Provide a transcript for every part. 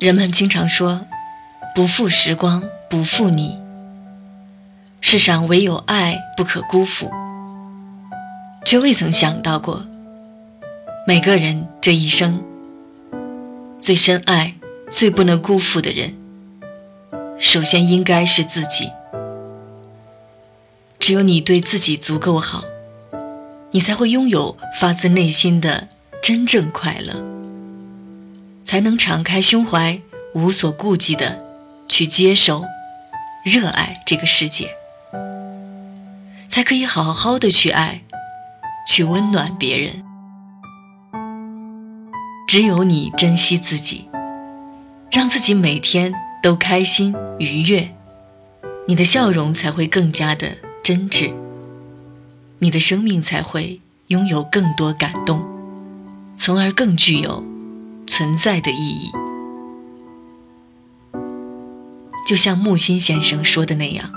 人们经常说“不负时光，不负你”。世上唯有爱不可辜负，却未曾想到过，每个人这一生最深爱、最不能辜负的人，首先应该是自己。只有你对自己足够好，你才会拥有发自内心的真正快乐，才能敞开胸怀，无所顾忌的去接受、热爱这个世界。才可以好好的去爱，去温暖别人。只有你珍惜自己，让自己每天都开心愉悦，你的笑容才会更加的真挚，你的生命才会拥有更多感动，从而更具有存在的意义。就像木心先生说的那样。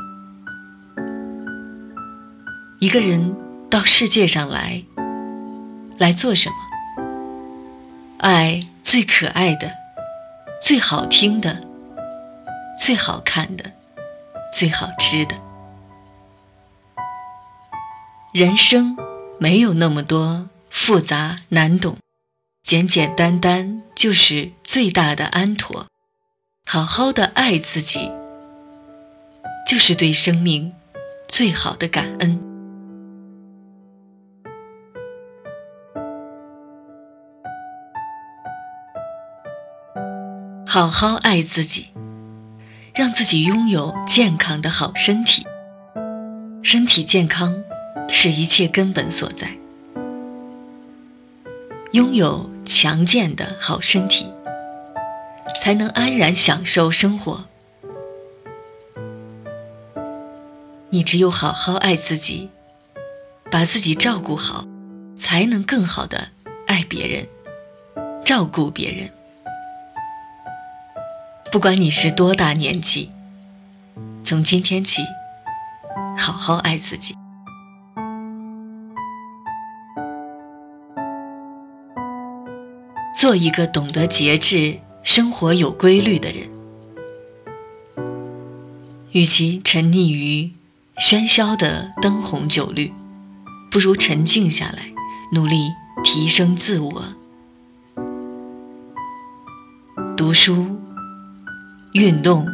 一个人到世界上来，来做什么？爱最可爱的、最好听的、最好看的、最好吃的。人生没有那么多复杂难懂，简简单单就是最大的安妥。好好的爱自己，就是对生命最好的感恩。好好爱自己，让自己拥有健康的好身体。身体健康是一切根本所在。拥有强健的好身体，才能安然享受生活。你只有好好爱自己，把自己照顾好，才能更好的爱别人，照顾别人。不管你是多大年纪，从今天起，好好爱自己，做一个懂得节制、生活有规律的人。与其沉溺于喧嚣的灯红酒绿，不如沉静下来，努力提升自我，读书。运动，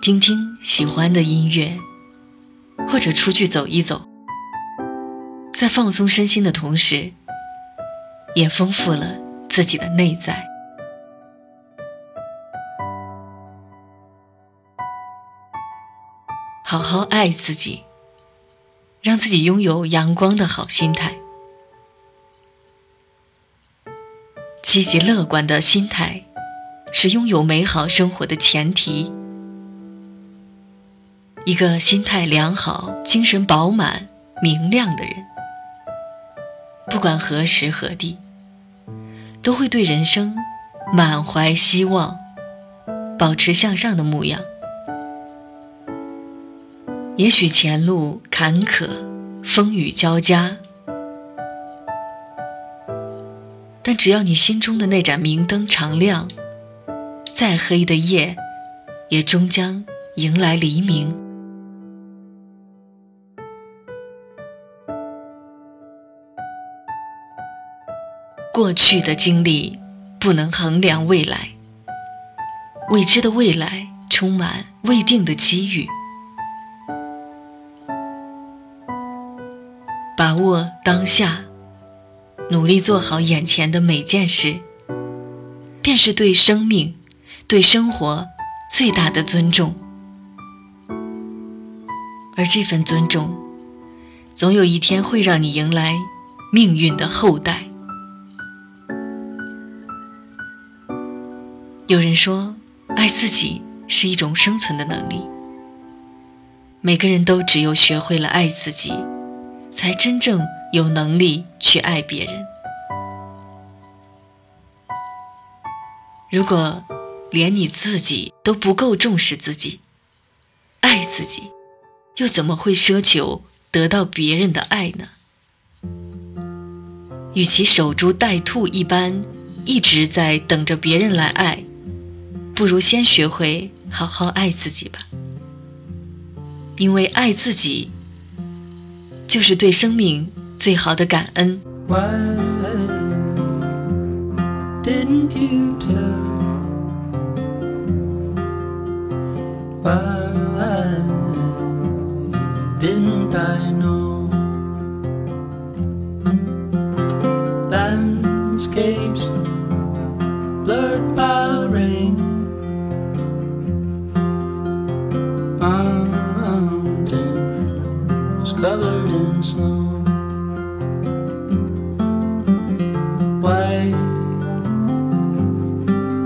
听听喜欢的音乐，或者出去走一走，在放松身心的同时，也丰富了自己的内在。好好爱自己，让自己拥有阳光的好心态，积极乐观的心态。是拥有美好生活的前提。一个心态良好、精神饱满、明亮的人，不管何时何地，都会对人生满怀希望，保持向上的模样。也许前路坎坷，风雨交加，但只要你心中的那盏明灯常亮。再黑的夜，也终将迎来黎明。过去的经历不能衡量未来，未知的未来充满未定的机遇。把握当下，努力做好眼前的每件事，便是对生命。对生活最大的尊重，而这份尊重，总有一天会让你迎来命运的厚待。有人说，爱自己是一种生存的能力。每个人都只有学会了爱自己，才真正有能力去爱别人。如果。连你自己都不够重视自己，爱自己，又怎么会奢求得到别人的爱呢？与其守株待兔一般，一直在等着别人来爱，不如先学会好好爱自己吧，因为爱自己就是对生命最好的感恩。Covered in snow. Why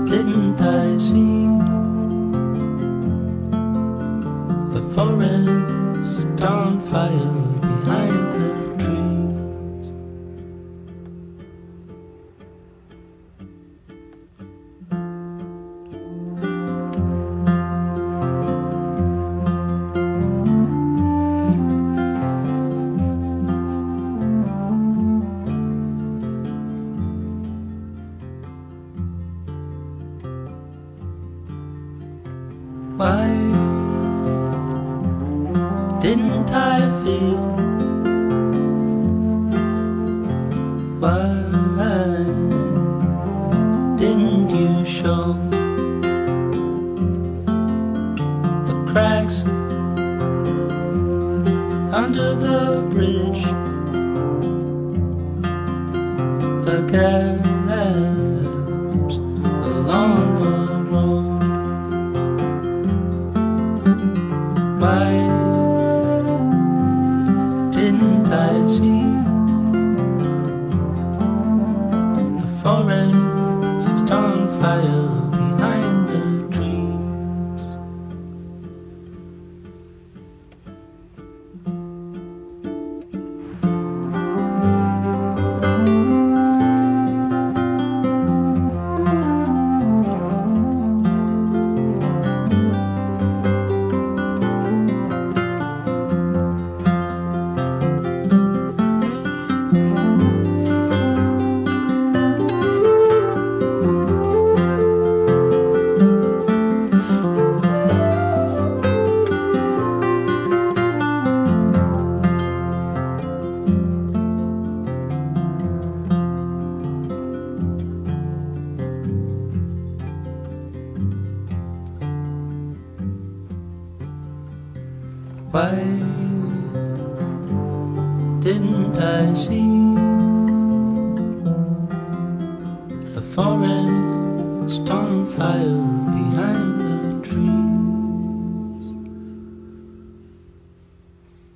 didn't I see the forest on fire behind the Didn't I feel? Why didn't you show the cracks under the bridge? The gaps along the Why didn't I see the forest on fire didn't I see the forest on fire behind